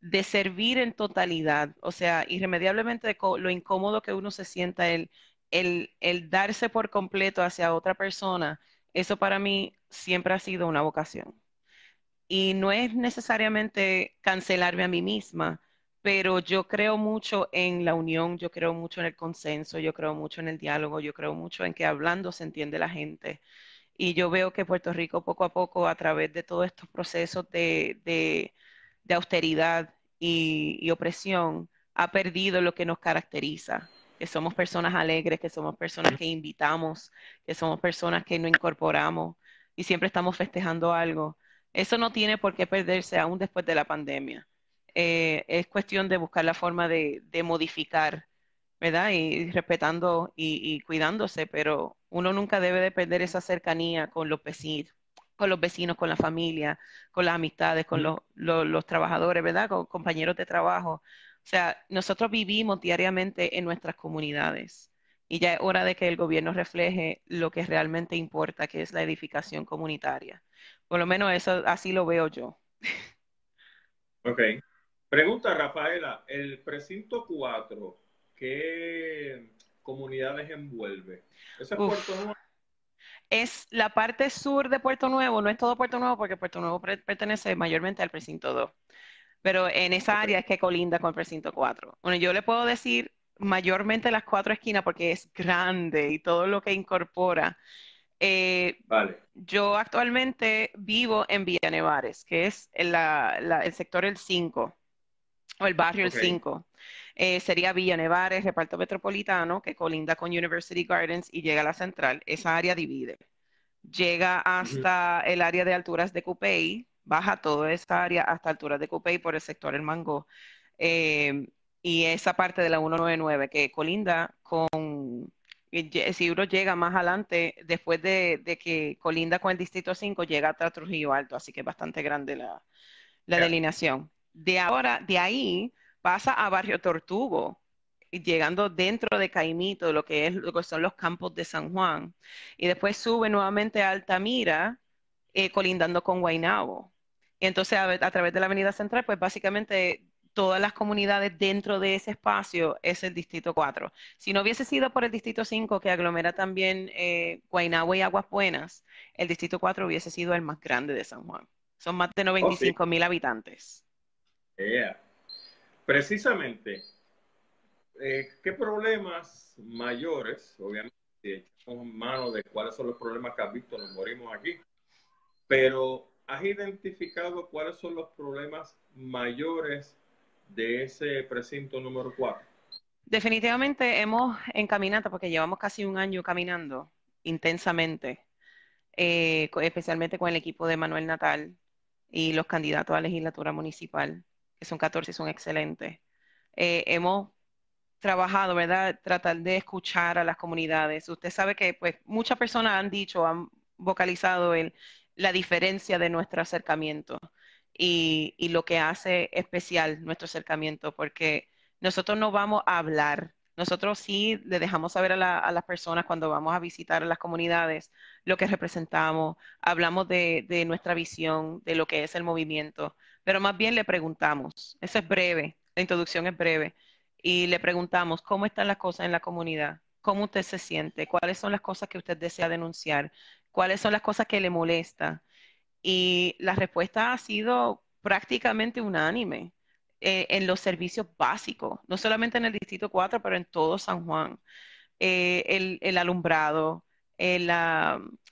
de, servir en totalidad, o sea, irremediablemente lo incómodo que uno se sienta, el, el, el darse por completo hacia otra persona, eso para mí siempre ha sido una vocación. Y no es necesariamente cancelarme a mí misma, pero yo creo mucho en la unión, yo creo mucho en el consenso, yo creo mucho en el diálogo, yo creo mucho en que hablando se entiende la gente. Y yo veo que Puerto Rico poco a poco, a través de todos estos procesos de, austeridad y, y, opresión, ha perdido lo que nos caracteriza, que somos personas alegres, que somos personas que invitamos, que somos personas que nos incorporamos y siempre estamos festejando algo. Eso no tiene por qué perderse aún después de la pandemia. Eh, es cuestión de buscar la forma de, modificar, ¿verdad? Y, respetando y, cuidándose, pero uno nunca debe de perder esa cercanía con los vecinos, con los vecinos, con la familia, con las amistades, con los, los, trabajadores, ¿verdad? Con compañeros de trabajo. O sea, nosotros vivimos diariamente en nuestras comunidades y ya es hora de que el gobierno refleje lo que realmente importa, que es la edificación comunitaria. Por lo menos eso así lo veo yo. Ok. Pregunta, Rafaela, el precinto 4, ¿qué comunidades envuelve? ¿Ese es Puerto Nuevo? Es la parte sur de Puerto Nuevo, no es todo Puerto Nuevo porque Puerto Nuevo pertenece mayormente al precinto 2, pero en esa área es que colinda con el precinto 4. Bueno, yo le puedo decir mayormente las cuatro esquinas porque es grande y todo lo que incorpora. Eh, vale. Yo actualmente vivo en Villa Nevares, que es el, el sector el 5 o el barrio el 5. Eh, sería Villa Nevares, reparto metropolitano, que colinda con University Gardens y llega a la central. Esa área divide. Llega hasta el área de alturas de Cupey, baja toda esa área hasta alturas de Cupey por el sector El Mango. Eh, y esa parte de la 199 que colinda con, si uno llega más adelante, después de, que colinda con el Distrito 5, llega hasta Trujillo Alto, así que es bastante grande la, la delineación. De ahora, de ahí pasa a Barrio Tortugo, llegando dentro de Caimito, lo que, es, lo que son los campos de San Juan. Y después sube nuevamente a Altamira, eh, colindando con Guaynabo. Y entonces a, través de la Avenida Central, pues básicamente todas las comunidades dentro de ese espacio es el Distrito 4. Si no hubiese sido por el Distrito 5, que aglomera también eh, Guaynabo y Aguas Buenas, el Distrito 4 hubiese sido el más grande de San Juan. Son más de 95 mil habitantes. Precisamente, eh, ¿qué problemas mayores, obviamente, echamos mano de cuáles son los problemas que has visto, nos morimos aquí. Pero ¿has identificado cuáles son los problemas mayores de ese precinto número 4? Definitivamente hemos encaminado, porque llevamos casi un año caminando intensamente, eh, especialmente con el equipo de Manuel Natal y los candidatos a legislatura municipal, que son 14 y son excelentes. Eh, hemos trabajado, ¿verdad? Tratar de escuchar a las comunidades. Usted sabe que pues muchas personas han dicho, han vocalizado el, la diferencia de nuestro acercamiento y, y lo que hace especial nuestro acercamiento, porque nosotros no vamos a hablar. Nosotros sí le dejamos saber a, las personas cuando vamos a visitar a las comunidades lo que representamos, hablamos de, de, nuestra visión, de lo que es el movimiento, pero más bien le preguntamos. Eso es breve, la introducción es breve. Y le preguntamos cómo están las cosas en la comunidad, cómo usted se siente, cuáles son las cosas que usted desea denunciar, cuáles son las cosas que le molesta. Y la respuesta ha sido prácticamente unánime. Eh, en los servicios básicos, no solamente en el Distrito 4, pero en todo San Juan. Eh, el, alumbrado, el,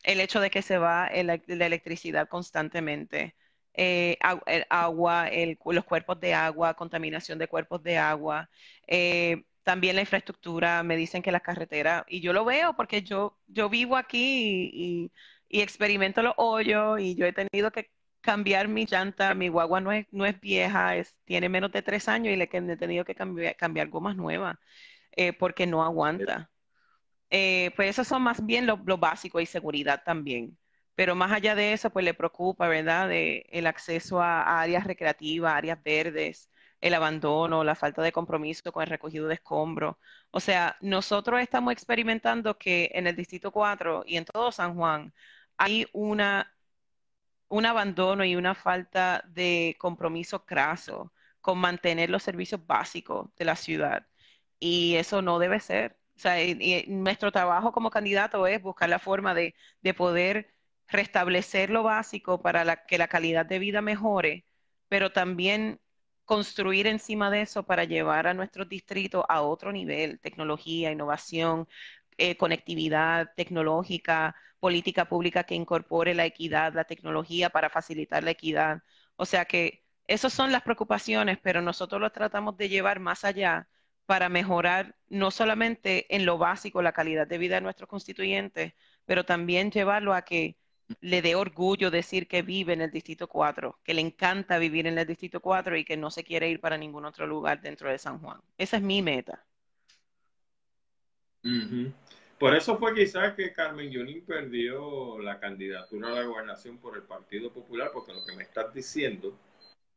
el, hecho de que se va la electricidad constantemente, eh, el agua, los cuerpos de agua, contaminación de cuerpos de agua, también la infraestructura, me dicen que las carreteras, y yo lo veo porque yo, yo vivo aquí y, y experimento los hoyos y yo he tenido que cambiar mi llanta, mi guagua no es, no es vieja, es, tiene menos de tres años y le he tenido que cambiar, cambiar gomas nuevas eh, porque no aguanta. Eh, pues eso son más bien lo, básico y seguridad también. Pero más allá de eso, pues le preocupa, ¿verdad? El acceso a, áreas recreativas, áreas verdes, el abandono, la falta de compromiso con el recogido de escombros. O sea, nosotros estamos experimentando que en el Distrito 4 y en todo San Juan hay una un abandono y una falta de compromiso craso con mantener los servicios básicos de la ciudad. Y eso no debe ser. O sea, nuestro trabajo como candidato es buscar la forma de, poder restablecer lo básico para que la calidad de vida mejore, pero también construir encima de eso para llevar a nuestros distritos a otro nivel, tecnología, innovación, eh, conectividad tecnológica, política pública que incorpore la equidad, la tecnología para facilitar la equidad. O sea que esas son las preocupaciones, pero nosotros lo tratamos de llevar más allá para mejorar no solamente en lo básico la calidad de vida de nuestros constituyentes, pero también llevarlo a que le dé orgullo decir que vive en el Distrito 4, que le encanta vivir en el Distrito 4 y que no se quiere ir para ningún otro lugar dentro de San Juan. Esa es mi meta. Por eso fue quizás que Carmen Yunín perdió la candidatura a la gobernación por el Partido Popular, porque lo que me estás diciendo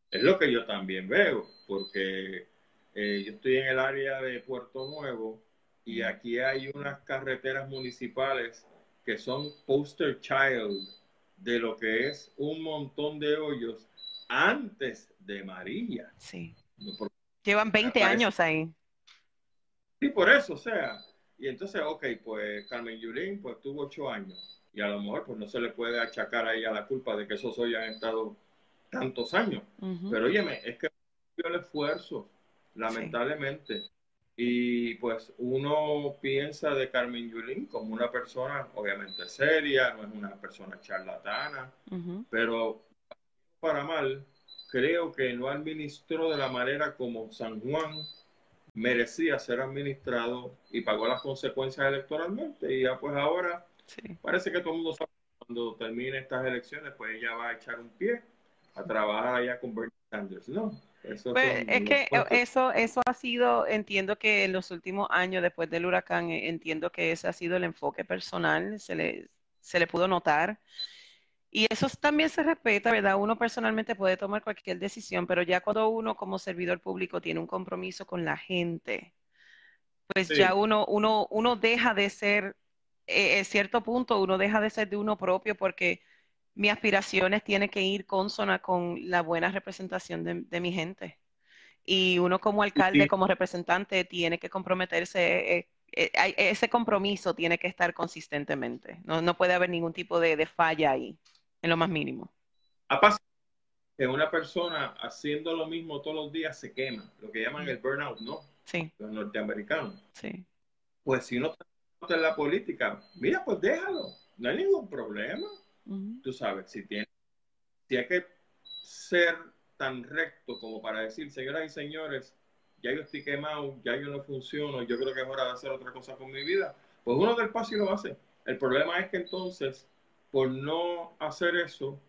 es lo que yo también veo, porque eh, yo estoy en el área de Puerto Nuevo y aquí hay unas carreteras municipales que son poster child de lo que es un montón de hoyos antes de María. Sí. Llevan 20 años ahí. Sí, por eso, o sea, y entonces, ok, pues Carmen Yulín pues tuvo ocho años. Y a lo mejor pues no se le puede achacar a ella la culpa de que esos hoy han estado tantos años. Pero óyeme, es que el esfuerzo, lamentablemente. Y pues uno piensa de Carmen Yulín como una persona obviamente seria, no es una persona charlatana, pero para mal, creo que no administró de la manera como San Juan merecía ser administrado y pagó las consecuencias electoralmente. Y ya pues ahora parece que todo el mundo sabe que cuando termine estas elecciones, pues ella va a echar un pie a trabajar allá con Bernie Sanders, ¿no? Eso pues, es que eso, eso ha sido, entiendo que en los últimos años después del huracán, eh, entiendo que ese ha sido el enfoque personal, se le, se le pudo notar. Y eso también se respeta, ¿verdad? Uno personalmente puede tomar cualquier decisión, pero ya cuando uno como servidor público tiene un compromiso con la gente, pues ya uno, uno, uno deja de ser, eh, en cierto punto, uno deja de ser de uno propio porque mis aspiraciones tienen que ir consona con la buena representación de, mi gente. Y uno como alcalde, como representante, tiene que comprometerse. Eh, eh, ese compromiso tiene que estar consistentemente. No, no puede haber ningún tipo de falla ahí en lo más mínimo. Ha pasado que una persona haciendo lo mismo todos los días se quema, lo que llaman el burnout, ¿no? Sí. Los norteamericanos. Sí. Pues si uno está en la política. Mira, pues déjalo, no hay ningún problema. Tú sabes, si tiene, si hay que ser tan recto como para decir, señoras y señores, ya yo estoy quemado, ya yo no funciono, yo creo que es hora de hacer otra cosa con mi vida, pues uno del paso y lo hace. El problema es que entonces, por no hacer eso,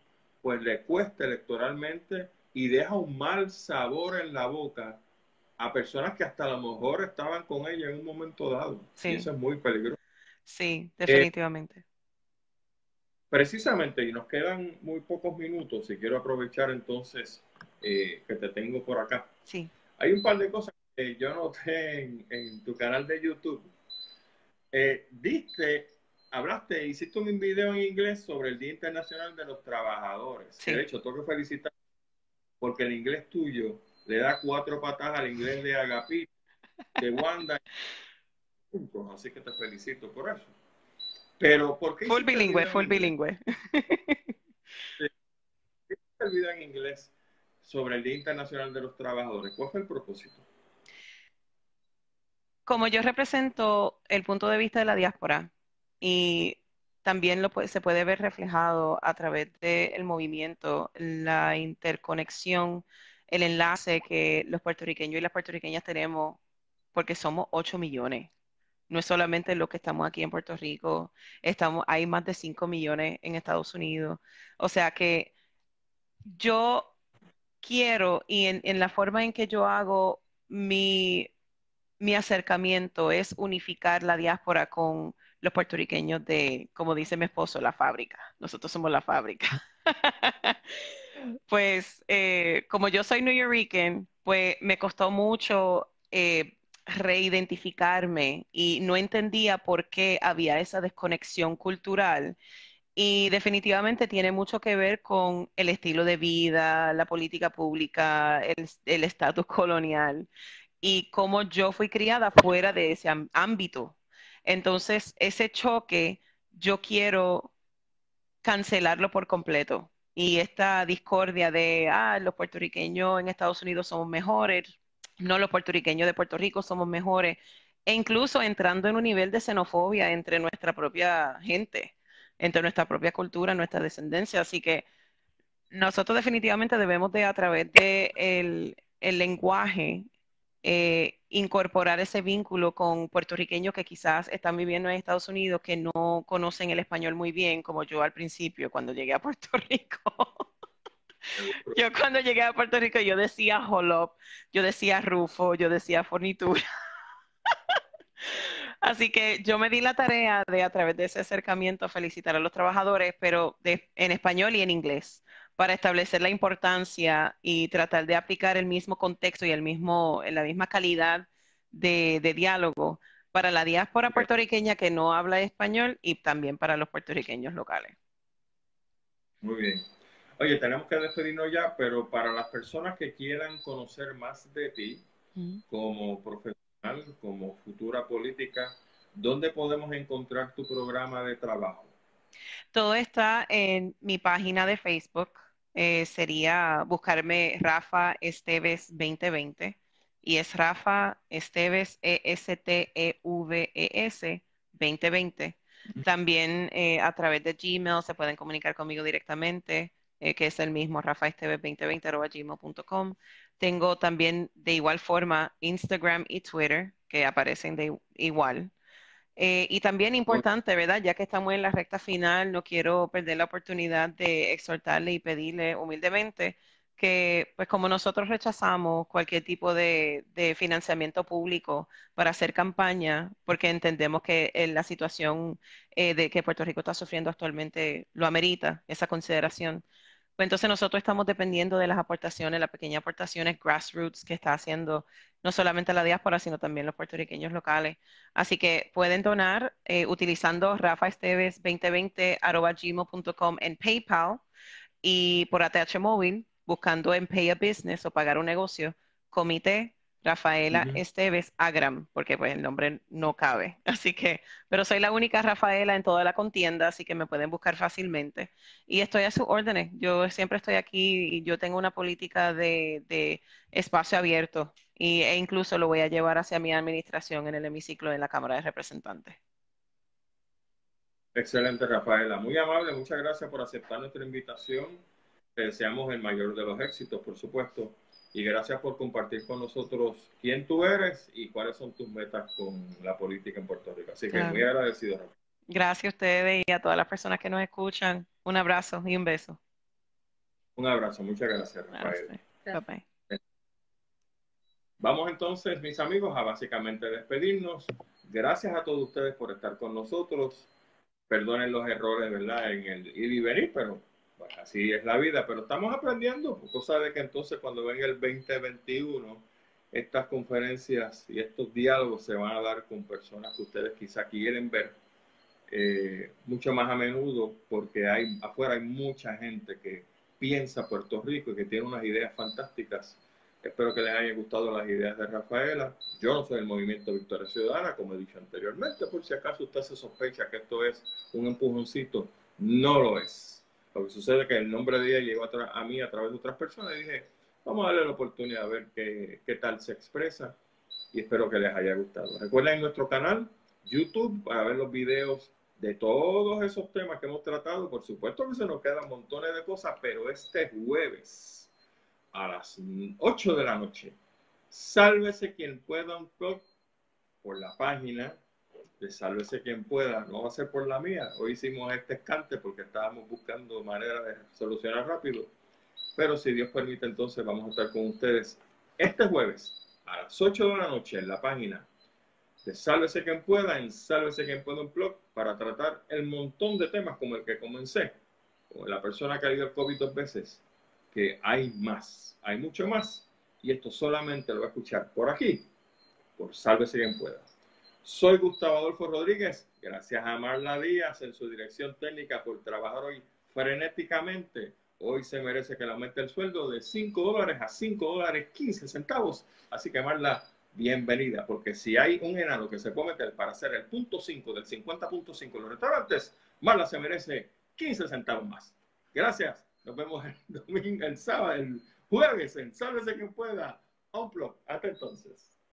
pues le cuesta electoralmente y deja un mal sabor en la boca a personas que hasta a lo mejor estaban con ella en un momento dado. Sí. Y eso es muy peligroso. Sí, definitivamente. precisamente, y nos quedan muy pocos minutos, y quiero aprovechar entonces eh, que te tengo por acá. Sí. Hay un par de cosas que yo noté en, tu canal de YouTube. Eh, diste, hablaste, hiciste un video en inglés sobre el Día Internacional de los Trabajadores. De hecho, tengo que felicitar porque el inglés tuyo le da cuatro patas al inglés de Agapito, de Wanda. Así que te felicito por eso. Pero, ¿por qué? Full bilingüe, full bilingüe. el video en inglés sobre el Día Internacional de los Trabajadores. ¿Cuál fue el propósito? Como yo represento el punto de vista de la diáspora y también lo, se puede ver reflejado a través del movimiento, la interconexión, el enlace que los puertorriqueños y las puertorriqueñas tenemos, porque somos 8 millones. No es solamente los que estamos aquí en Puerto Rico, estamos, hay más de 5 millones en Estados Unidos. O sea que yo quiero y en, la forma en que yo hago mi, mi acercamiento es unificar la diáspora con los puertorriqueños de, como dice mi esposo, la fábrica. Nosotros somos la fábrica. pues eh, como yo soy New Yorker, pues me costó mucho eh, reidentificarme y no entendía por qué había esa desconexión cultural y definitivamente tiene mucho que ver con el estilo de vida, la política pública, el estatus colonial y cómo yo fui criada fuera de ese ámbito. Entonces, ese choque yo quiero cancelarlo por completo. Y esta discordia de, ah, los puertorriqueños en Estados Unidos somos mejores, no los puertorriqueños de Puerto Rico somos mejores, e incluso entrando en un nivel de xenofobia entre nuestra propia gente entre nuestra propia cultura, nuestra descendencia. Así que nosotros definitivamente debemos de, a través del de el lenguaje, eh, incorporar ese vínculo con puertorriqueños que quizás están viviendo en Estados Unidos, que no conocen el español muy bien, como yo al principio, cuando llegué a Puerto Rico. yo cuando llegué a Puerto Rico, yo decía holop, yo decía rufo, yo decía fornitura. Así que yo me di la tarea de a través de ese acercamiento felicitar a los trabajadores, pero en español y en inglés, para establecer la importancia y tratar de aplicar el mismo contexto y el mismo, la misma calidad de, diálogo para la diáspora puertorriqueña que no habla español y también para los puertorriqueños locales. Muy bien. Oye, tenemos que despedirnos ya, pero para las personas que quieran conocer más de ti como profesor, como futura política, ¿dónde podemos encontrar tu programa de trabajo? Todo está en mi página de Facebook. Eh, sería buscarme Rafa Esteves 2020 y es Rafa Esteves E-S-T-E-V-E-S 2020. También eh, a través de Gmail se pueden comunicar conmigo directamente, eh, que es el mismo rafaesteves2020 tengo también de igual forma Instagram y Twitter, que aparecen de igual. Eh, y también importante, ¿verdad? Ya que estamos en la recta final, no quiero perder la oportunidad de exhortarle y pedirle humildemente que, pues como nosotros rechazamos cualquier tipo de, financiamiento público para hacer campaña, porque entendemos que la situación eh, de que Puerto Rico está sufriendo actualmente lo amerita, esa consideración. Pues entonces nosotros estamos dependiendo de las aportaciones, las pequeñas aportaciones grassroots que está haciendo no solamente la diáspora, sino también los puertorriqueños locales. Así que pueden donar eh, utilizando rafaesteves2020.gmail.com en PayPal y por ATH móvil, buscando en Pay a Business o pagar un negocio, comité Rafaela Esteves Agram, porque pues el nombre no cabe. Así que, pero soy la única Rafaela en toda la contienda, así que me pueden buscar fácilmente. Y estoy a sus órdenes. Yo siempre estoy aquí y yo tengo una política de, espacio abierto y, e incluso lo voy a llevar hacia mi administración en el hemiciclo de la Cámara de Representantes. Excelente, Rafaela. Muy amable, muchas gracias por aceptar nuestra invitación. Te deseamos el mayor de los éxitos, por supuesto. Y gracias por compartir con nosotros quién tú eres y cuáles son tus metas con la política en Puerto Rico. Así que Claro. muy agradecido. Gracias a ustedes y a todas las personas que nos escuchan. Un abrazo y un beso. Un abrazo, muchas gracias. Bye bye. Vamos entonces, mis amigos, a básicamente despedirnos. Gracias a todos ustedes por estar con nosotros. Perdonen los errores, ¿verdad? En el ir y venir, pero bueno, así es la vida. Pero estamos aprendiendo, cosa de que entonces cuando venga el 2021, estas conferencias y estos diálogos se van a dar con personas que ustedes quizá quieren ver eh, mucho más a menudo, porque hay afuera hay mucha gente que piensa Puerto Rico y que tiene unas ideas fantásticas. Espero que les hayan gustado las ideas de Rafaela. Yo no soy del movimiento Victoria Ciudadana, como he dicho anteriormente, por si acaso usted se sospecha que esto es un empujoncito, no lo es. Lo que sucede es que el nombre de ella llegó a, a mí a través de otras personas y dije, vamos a darle la oportunidad a ver qué, qué tal se expresa y espero que les haya gustado. Recuerden nuestro canal YouTube para ver los videos de todos esos temas que hemos tratado. Por supuesto que se nos quedan montones de cosas, pero este jueves a las 8 de la noche, sálvese quien pueda un blog por la página de Sálvese quien pueda. No va a ser por la mía. Hoy hicimos este escante porque estábamos buscando manera de solucionar rápido. Pero si Dios permite, entonces vamos a estar con ustedes este jueves a las 8 de la noche en la página de Sálvese quien pueda, en Sálvese quien pueda un blog, para tratar el montón de temas como el que comencé, como la persona que ha ido el COVID dos veces, que hay más, hay mucho más, y esto solamente lo va a escuchar por aquí, por Sálvese quien pueda. Soy Gustavo Adolfo Rodríguez, gracias a Marla Díaz en su dirección técnica por trabajar hoy frenéticamente. Hoy se merece que le aumente el sueldo de 5 dólares a 5 dólares 15 centavos. Así que Marla, bienvenida, porque si hay un enano que se puede meter para hacer el punto 5 del 50.5 en los restaurantes, Marla se merece 15 centavos más. Gracias. Nos vemos el domingo, el sábado, el jueves en Sálvese quien pueda. Unplug. Hasta entonces.